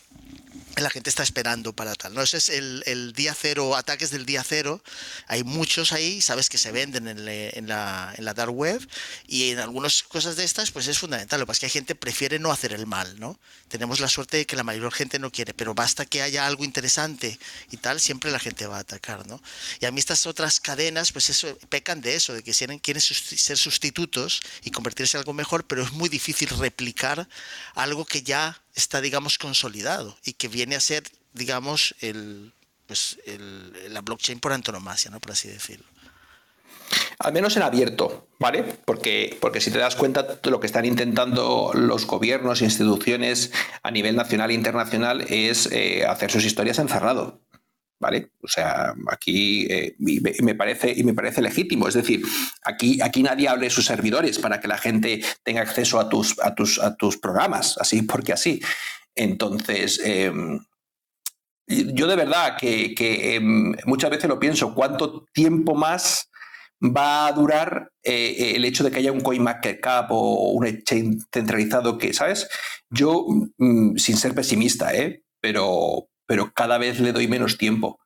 la gente está esperando para tal. ¿no? Ese es el, día cero, ataques del día cero. Hay muchos ahí, sabes que se venden en, la, en dark web y en algunas cosas de estas pues es fundamental. Lo que pasa es que hay gente prefiere no hacer el mal, ¿no? Tenemos la suerte de que la mayor gente no quiere, pero basta que haya algo interesante y tal, siempre la gente va a atacar, ¿no? Y a mí estas otras cadenas pues eso, pecan de eso, de que quieren, quieren ser sustitutos y convertirse en algo mejor, pero es muy difícil replicar algo que ya está, digamos, consolidado y que viene a ser, digamos, el, pues, el, la blockchain por antonomasia, ¿no? Por así decirlo. Al menos en abierto, ¿vale? Porque, porque si te das cuenta, lo que están intentando los gobiernos e instituciones a nivel nacional e internacional es eh, hacer sus historias en cerrado. ¿Vale? O sea, aquí eh, me parece y me parece legítimo. Es decir, aquí, aquí nadie abre sus servidores para que la gente tenga acceso a tus, a tus, a tus programas, así porque así. Entonces, em, yo de verdad que, em, muchas veces lo pienso, ¿cuánto tiempo más va a durar eh, el hecho de que haya un CoinMarketCap o un exchange centralizado que, ¿sabes? Yo, mm, sin ser pesimista, ¿eh? pero, pero cada vez le doy menos tiempo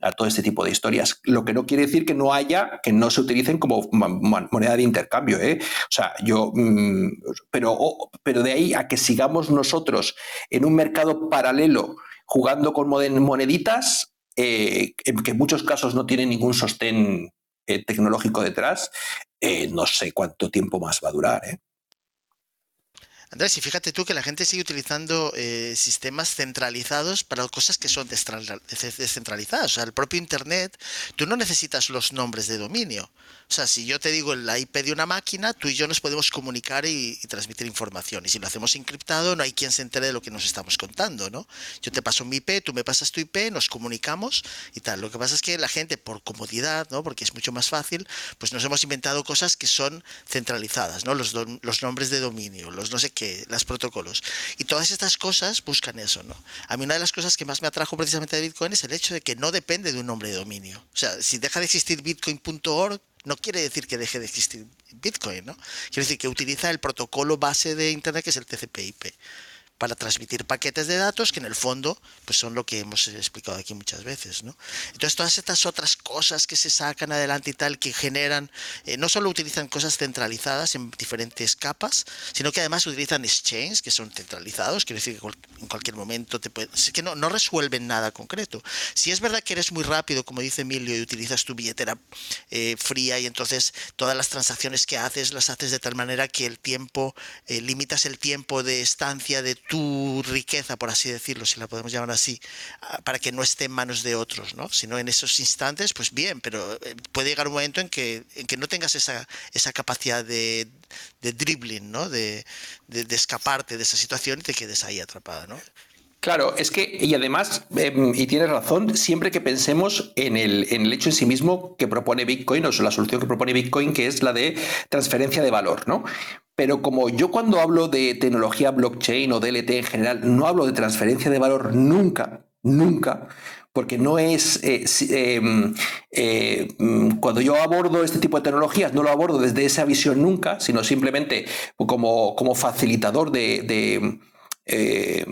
a todo este tipo de historias. Lo que no quiere decir que no haya, que no se utilicen como moneda de intercambio. ¿eh? O sea, yo, mm, pero, pero de ahí a que sigamos nosotros en un mercado paralelo jugando con moneditas, eh, que en muchos casos no tienen ningún sostén eh, tecnológico detrás, no sé cuánto tiempo más va a durar. ¿eh? Andrés, y fíjate tú que la gente sigue utilizando eh, sistemas centralizados para cosas que son descentralizadas. O sea, el propio Internet, tú no necesitas los nombres de dominio. O sea, si yo te digo la IP de una máquina, tú y yo nos podemos comunicar y, transmitir información. Y si lo hacemos encriptado, no hay quien se entere de lo que nos estamos contando, ¿no? Yo te paso mi IP, tú me pasas tu IP, nos comunicamos y tal. Lo que pasa es que la gente, por comodidad, ¿no? Porque es mucho más fácil, pues nos hemos inventado cosas que son centralizadas, ¿no? Los, los nombres de dominio, los no sé qué, los protocolos. Y todas estas cosas buscan eso, ¿no? A mí una de las cosas que más me atrajo precisamente de Bitcoin es el hecho de que no depende de un nombre de dominio. O sea, si deja de existir bitcoin.org, no quiere decir que deje de existir Bitcoin, ¿no? Quiere decir que utiliza el protocolo base de Internet que es el TCP/IP para transmitir paquetes de datos que en el fondo pues son lo que hemos explicado aquí muchas veces. ¿no? Entonces todas estas otras cosas que se sacan adelante y tal, que generan, eh, no solo utilizan cosas centralizadas en diferentes capas, sino que además utilizan exchanges que son centralizados, quiere decir que en cualquier momento te puede, que no, no resuelven nada concreto. Si es verdad que eres muy rápido, como dice Emilio, y utilizas tu billetera eh, fría y entonces todas las transacciones que haces las haces de tal manera que el tiempo, eh, limitas el tiempo de estancia de tu riqueza, por así decirlo, si la podemos llamar así, ah, para que no esté en manos de otros, ¿no? Sino en esos instantes, pues bien, pero eh, puede llegar un momento en que, en que no tengas esa, esa capacidad de, de dribbling, ¿no? De, de, escaparte de esa situación y te quedes ahí atrapada, ¿no? Claro, es que, y además, em, y tienes razón, siempre que pensemos en el, en el hecho en sí mismo que propone Bitcoin, o la solución que propone Bitcoin, que es la de transferencia de valor, ¿no? Pero como yo cuando hablo de tecnología blockchain o DLT en general, no hablo de transferencia de valor nunca, nunca, porque no es, eh, em, eh, mm, cuando yo abordo este tipo de tecnologías, no lo abordo desde esa visión nunca, sino simplemente como, como facilitador de, eh,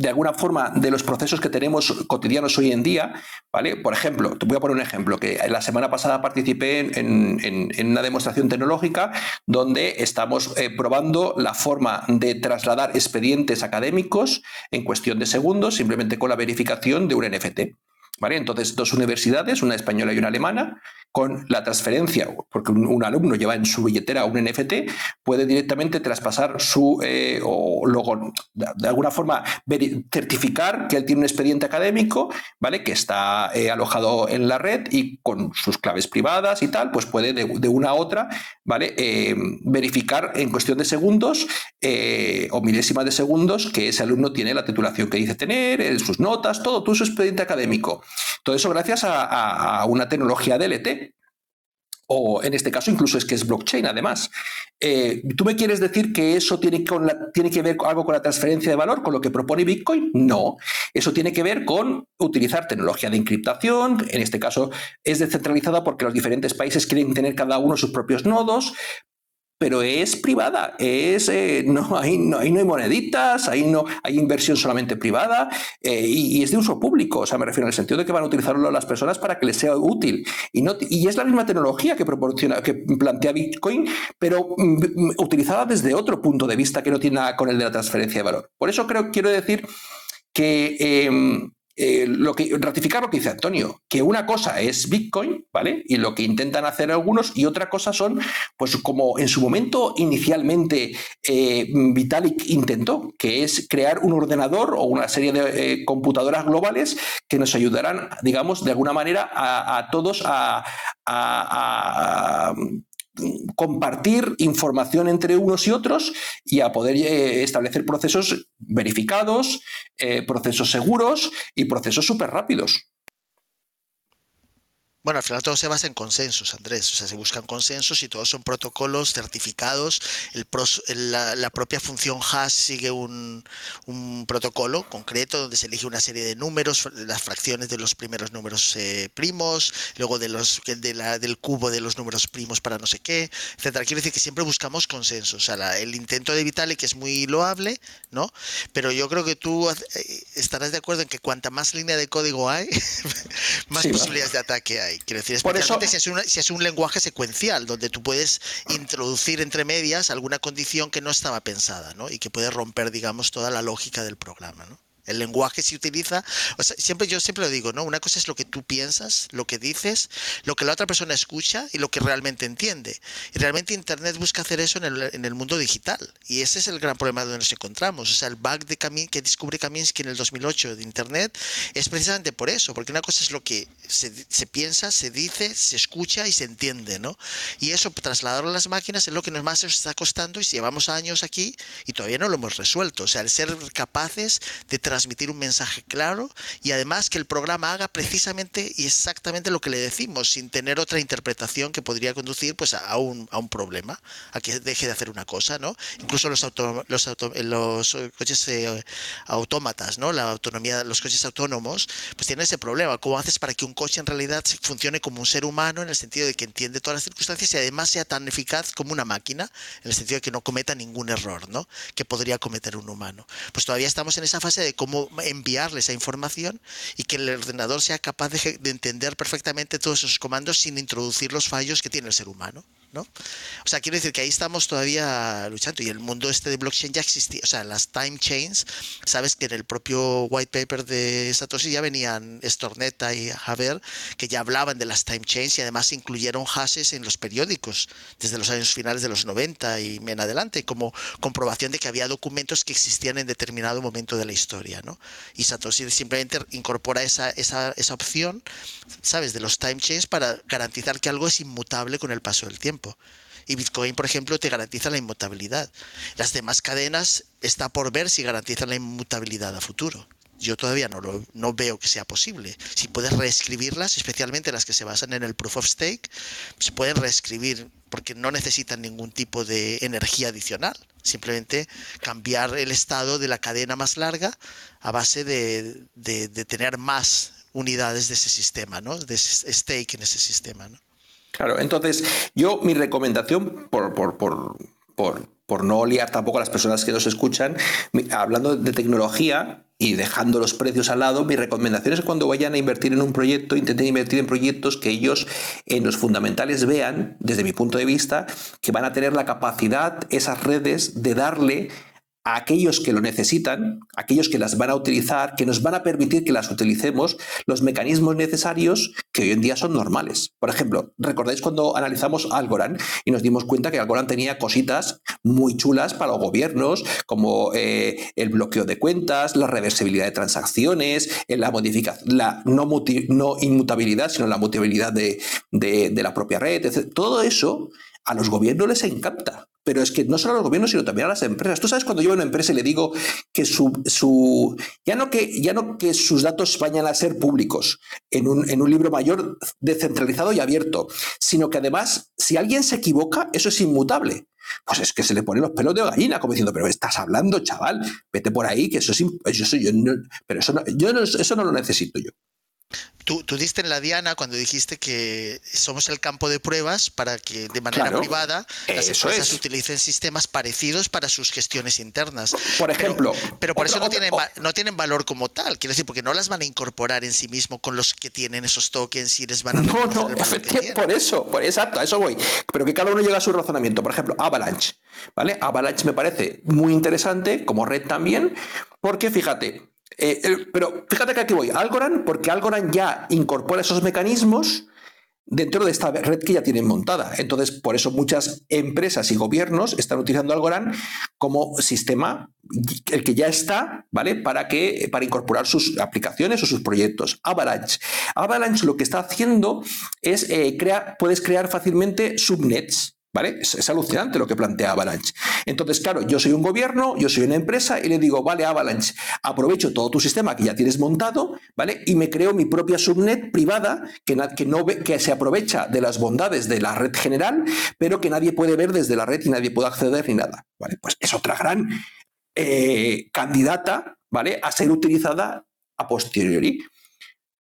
de alguna forma de los procesos que tenemos cotidianos hoy en día, ¿vale? Por ejemplo, te voy a poner un ejemplo, que la semana pasada participé en, una demostración tecnológica donde estamos eh, probando la forma de trasladar expedientes académicos en cuestión de segundos, simplemente con la verificación de un NFT. ¿Vale? Entonces, dos universidades, una española y una alemana, con la transferencia, porque un, alumno lleva en su billetera un NFT, puede directamente traspasar su, eh, o luego, de, alguna forma, certificar que él tiene un expediente académico, ¿vale? Que está eh, alojado en la red y con sus claves privadas y tal, pues puede de, una a otra, ¿vale? Eh, verificar en cuestión de segundos o milésimas de segundos que ese alumno tiene la titulación que dice tener, sus notas, todo, todo su expediente académico. Todo eso gracias a, una tecnología DLT o en este caso incluso es que es blockchain además. Eh, ¿Tú me quieres decir que eso tiene, con tiene que ver algo con la transferencia de valor, con lo que propone Bitcoin? No, eso tiene que ver con utilizar tecnología de encriptación, en este caso es descentralizada porque los diferentes países quieren tener cada uno sus propios nodos, pero es privada, es, eh, no, ahí, no, hay moneditas, ahí no hay inversión solamente privada eh, y, es de uso público, o sea, me refiero en el sentido de que van a utilizarlo las personas para que les sea útil. Y, no, y es la misma tecnología que proporciona, que plantea Bitcoin, pero mm, mm, utilizada desde otro punto de vista que no tiene nada con el de la transferencia de valor. Por eso creo, quiero decir que em, eh, lo que, ratificar lo que dice Antonio, que una cosa es Bitcoin, ¿vale? Y lo que intentan hacer algunos, y otra cosa son, pues como en su momento inicialmente eh, Vitalik intentó, que es crear un ordenador o una serie de eh, computadoras globales que nos ayudarán, digamos, de alguna manera a, todos a compartir información entre unos y otros y a poder eh, establecer procesos verificados, eh, procesos seguros y procesos súper rápidos. Bueno, al final todo se basa en consensos, Andrés. O sea, se buscan consensos y todos son protocolos certificados. El la, propia función hash sigue un, protocolo concreto donde se elige una serie de números, las fracciones de los primeros números eh, primos, luego de los de la, del cubo de los números primos para no sé qué, etcétera. Quiero decir que siempre buscamos consensos. O sea, el intento de Vitalik que es muy loable, ¿no? Pero yo creo que tú eh, estarás de acuerdo en que cuanta más línea de código hay, más posibilidades de ataque hay. Quiero decir, especialmente si, es si es un lenguaje secuencial, donde tú puedes introducir entre medias alguna condición que no estaba pensada, ¿no? Y que puede romper, digamos, toda la lógica del programa, ¿no? El lenguaje se utiliza, siempre yo siempre lo digo, ¿no? Una cosa es lo que tú piensas, lo que dices, lo que la otra persona escucha y lo que realmente entiende. Y realmente Internet busca hacer eso en el, mundo digital. Y ese es el gran problema donde nos encontramos. O sea, el bug de que descubre Kaminsky en el 2008 de Internet es precisamente por eso, porque una cosa es lo que se, se piensa, se dice, se escucha y se entiende, ¿no? Y eso trasladarlo a las máquinas es lo que nos más nos está costando y llevamos años aquí y todavía no lo hemos resuelto. O sea, el ser capaces de transmitir un mensaje claro y además que el programa haga precisamente y exactamente lo que le decimos, sin tener otra interpretación que podría conducir pues a un, a un problema, a que deje de hacer una cosa, ¿no? Incluso los, los, los coches eh, autómatas, ¿no? La autonomía, los coches autónomos, pues tienen ese problema. ¿Cómo haces para que un coche en realidad funcione como un ser humano en el sentido de que entiende todas las circunstancias y además sea tan eficaz como una máquina, en el sentido de que no cometa ningún error, ¿no? Que podría cometer un humano. Pues todavía estamos en esa fase de cómo enviarle esa información y que el ordenador sea capaz de, de entender perfectamente todos esos comandos sin introducir los fallos que tiene el ser humano. ¿no? O sea, quiero decir que ahí estamos todavía luchando y el mundo este de blockchain ya existía, o sea, las time chains, sabes que en el propio white paper de Satoshi ya venían Stornetta y Javier que ya hablaban de las time chains y además incluyeron hashes en los periódicos desde los años finales de los 90 y en adelante como comprobación de que había documentos que existían en determinado momento de la historia, Y Satoshi simplemente incorpora esa, esa, esa opción, ¿sabes? De los time chains para garantizar que algo es inmutable con el paso del tiempo. Y Bitcoin, por ejemplo, te garantiza la inmutabilidad. Las demás cadenas está por ver si garantizan la inmutabilidad a futuro. Yo todavía no, lo, no veo que sea posible. Si puedes reescribirlas, especialmente las que se basan en el proof of stake, se pueden reescribir porque no necesitan ningún tipo de energía adicional. Simplemente cambiar el estado de la cadena más larga a base de, tener más unidades de ese sistema, ¿no? de ese stake en ese sistema. ¿no? Claro, entonces yo mi recomendación por, por, por, por, por no liar tampoco a las personas que nos escuchan, hablando de tecnología y dejando los precios al lado, mi recomendación es cuando vayan a invertir en un proyecto, intenten invertir en proyectos que ellos en los fundamentales vean, desde mi punto de vista, que van a tener la capacidad, esas redes, de darle a aquellos que lo necesitan, aquellos que las van a utilizar, que nos van a permitir que las utilicemos, los mecanismos necesarios que hoy en día son normales. Por ejemplo, ¿recordáis cuando analizamos Algorand y nos dimos cuenta que Algorand tenía cositas muy chulas para los gobiernos, como eh, el bloqueo de cuentas, la reversibilidad de transacciones, eh, la modificación, la no, inmutabilidad, sino la mutabilidad de, de, de la propia red, etc. Todo eso a los gobiernos les encanta. Pero es que no solo a los gobiernos, sino también a las empresas. Tú sabes cuando yo a una empresa y le digo que su, su ya, no que, ya no que sus datos vayan a ser públicos en un, en un libro mayor descentralizado y abierto, sino que además, si alguien se equivoca, eso es inmutable. Pues es que se le ponen los pelos de gallina, como diciendo, pero estás hablando, chaval, vete por ahí, que eso es. Eso, yo, pero eso no, yo no, eso no lo necesito yo. Tú, tú, diste en la diana cuando dijiste que somos el campo de pruebas para que de manera Claro, privada las empresas es. utilicen sistemas parecidos para sus gestiones internas. Por ejemplo, pero, pero por otra- eso no otra- tienen, no valor como tal. Quiero decir, porque no las van a incorporar en sí mismo con los que tienen esos tokens y les van a No, no, por eso, por, exacto, a eso voy. Pero que cada uno llega a su razonamiento. Por ejemplo, Avalanche, ¿vale? Avalanche me parece muy interesante, como red también, porque fíjate, eh, pero fíjate que aquí voy, Algorand, porque Algorand ya incorpora esos mecanismos dentro de esta red que ya tienen montada. Entonces, por eso muchas empresas y gobiernos están utilizando Algorand como sistema, el que ya está, ¿vale? Para, que, para incorporar sus aplicaciones o sus proyectos. Avalanche. Avalanche lo que está haciendo es eh, crear, puedes crear fácilmente subnets. ¿Vale? Es, alucinante lo que plantea Avalanche. Entonces, claro, yo soy un gobierno, yo soy una empresa y le digo, vale, Avalanche, aprovecho todo tu sistema que ya tienes montado, ¿vale? Y me creo mi propia subnet privada que, que, no ve- que se aprovecha de las bondades de la red general, pero que nadie puede ver desde la red y nadie puede acceder ni nada, ¿vale? Pues es otra gran eh, candidata, ¿vale? A ser utilizada a posteriori.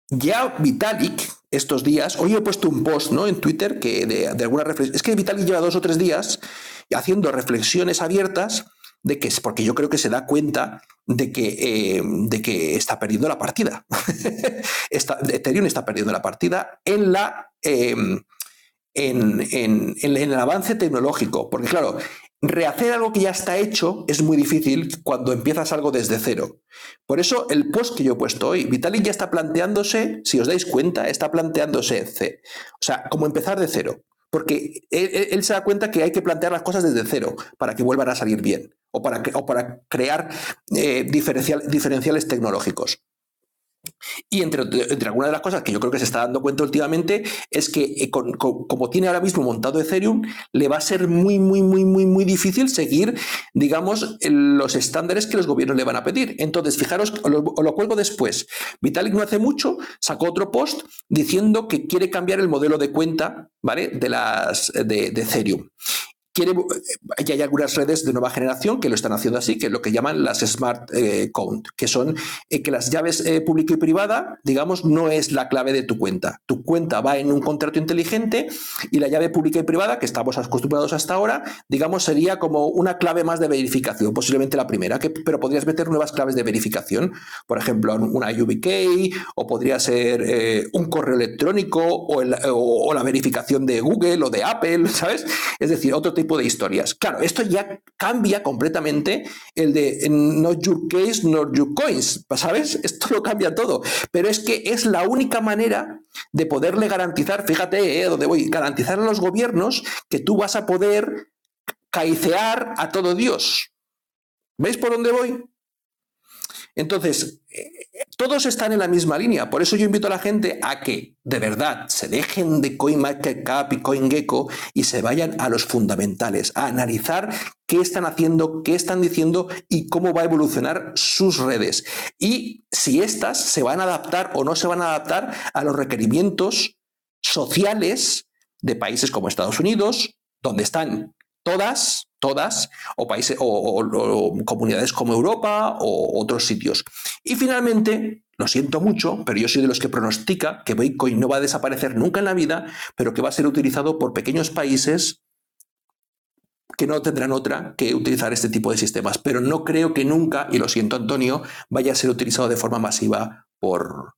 Ya Vitalik, estos días, hoy he puesto un post ¿no? en Twitter que de, alguna reflexión. Es que Vitalik lleva dos o tres días haciendo reflexiones abiertas de que es porque yo creo que se da cuenta de que, eh, de que está perdiendo la partida. está, Ethereum está perdiendo la partida en la. eh, en, en- en el avance tecnológico. Porque, claro, rehacer algo que ya está hecho es muy difícil cuando empiezas algo desde cero. Por eso, el post que yo he puesto hoy, Vitalik ya está planteándose, si os dais cuenta, está planteándose, ce- o sea, como empezar de cero. Porque él, se da cuenta que hay que plantear las cosas desde cero para que vuelvan a salir bien o para, crear eh, diferencial- diferenciales tecnológicos. Y entre, entre algunas de las cosas que yo creo que se está dando cuenta últimamente es que eh, como tiene ahora mismo montado Ethereum, le va a ser muy, muy, muy, muy, muy difícil seguir, digamos, los estándares que los gobiernos le van a pedir. Entonces, fijaros, os lo cuelgo después. Vitalik no hace mucho sacó otro post diciendo que quiere cambiar el modelo de cuenta, ¿vale? De las de, de Ethereum. Quiere, eh, hay algunas redes de nueva generación que lo están haciendo así, que es lo que llaman las smart eh, count, que son eh, que las llaves pública y privada, digamos, no es la clave de tu cuenta. Tu cuenta va en un contrato inteligente y la llave pública y privada, que estamos acostumbrados hasta ahora, digamos, sería como una clave más de verificación, posiblemente la primera, pero podrías meter nuevas claves de verificación, por ejemplo, una UBK o podría ser un correo electrónico o, o la verificación de Google o de Apple, ¿sabes? Es decir, otro tipo de historias. Claro, esto ya cambia completamente el de not your case, not your coins, ¿sabes? Esto lo cambia todo. Pero es que es la única manera de poderle garantizar, fíjate, ¿eh? ¿Dónde voy? Garantizar a los gobiernos que tú vas a poder caicear a todo Dios. ¿Veis por dónde voy? Entonces, todos están en la misma línea. Por eso yo invito a la gente a que de verdad se dejen de CoinMarketCap y CoinGecko y se vayan a los fundamentales, a analizar qué están haciendo, qué están diciendo y cómo va a evolucionar sus redes. Y si éstas se van a adaptar o no se van a adaptar a los requerimientos sociales de países como Estados Unidos, donde están todas, todas, o países o, comunidades como Europa o otros sitios. Y finalmente, lo siento mucho, pero yo soy de los que pronostica que Bitcoin no va a desaparecer nunca en la vida, pero que va a ser utilizado por pequeños países que no tendrán otra que utilizar este tipo de sistemas. Pero no creo que nunca, y lo siento Antonio, vaya a ser utilizado de forma masiva por,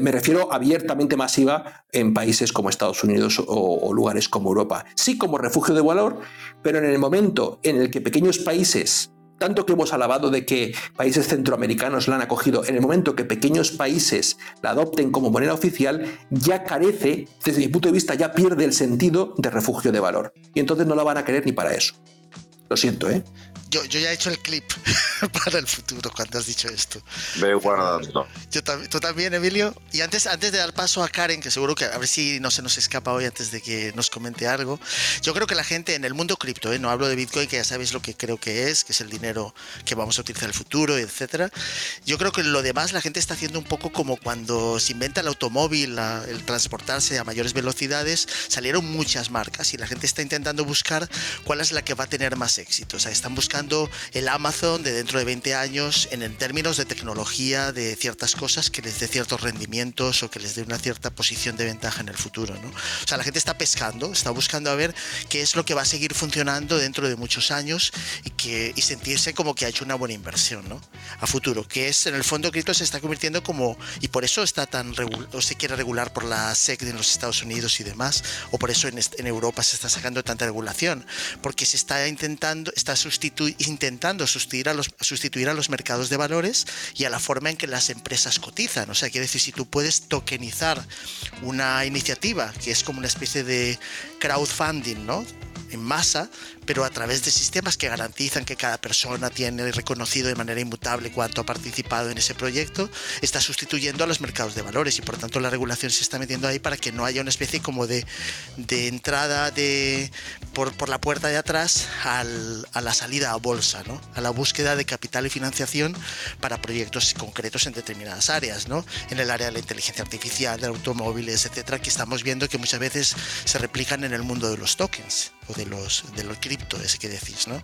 me refiero abiertamente masiva en países como Estados Unidos o, lugares como Europa. Sí como refugio de valor, pero en el momento en el que pequeños países, tanto que hemos alabado de que países centroamericanos la han acogido, en el momento que pequeños países la adopten como moneda oficial, ya carece, desde mi punto de vista, ya pierde el sentido de refugio de valor. Y entonces no la van a querer ni para eso. Lo siento, ¿eh? Yo, ya he hecho el clip para el futuro cuando has dicho esto. Veo guardando. Yo ¿Tú también, Emilio? Y antes, antes de dar paso a Karen, que seguro que a ver si no se nos escapa hoy antes de que nos comente algo, yo creo que la gente en el mundo cripto, ¿eh? no hablo de Bitcoin, que ya sabéis lo que creo que es, que es el dinero que vamos a utilizar en el futuro, etcétera. Yo creo que lo demás la gente está haciendo un poco como cuando se inventa el automóvil, el transportarse a mayores velocidades, salieron muchas marcas y la gente está intentando buscar cuál es la que va a tener más éxito. O sea, están buscando el Amazon de dentro de 20 años en, términos de tecnología, de ciertas cosas que les dé ciertos rendimientos o que les dé una cierta posición de ventaja en el futuro. ¿no? O sea, la gente está pescando, está buscando a ver qué es lo que va a seguir funcionando dentro de muchos años y, que, y sentirse como que ha hecho una buena inversión ¿no? a futuro, que es en el fondo cripto se está convirtiendo como, y por eso está tan o se quiere regular por la SEC en los Estados Unidos y demás, o por eso en, en Europa se está sacando tanta regulación, porque se está intentando, está sustituyendo intentando sustituir a, los, sustituir a los mercados de valores y a la forma en que las empresas cotizan. O sea, quiere decir, si tú puedes tokenizar una iniciativa que es como una especie de crowdfunding, ¿no? En masa, pero a través de sistemas que garantizan que cada persona tiene reconocido de manera inmutable cuánto ha participado en ese proyecto, está sustituyendo a los mercados de valores y por tanto la regulación se está metiendo ahí para que no haya una especie como de, de entrada de, por, por, la puerta de atrás al, a la salida a bolsa, ¿no? a la búsqueda de capital y financiación para proyectos concretos en determinadas áreas, ¿no? en el área de la inteligencia artificial, de automóviles, etcétera, que estamos viendo que muchas veces se replican en el mundo de los tokens o de los, de los cripto ese que decís, ¿no?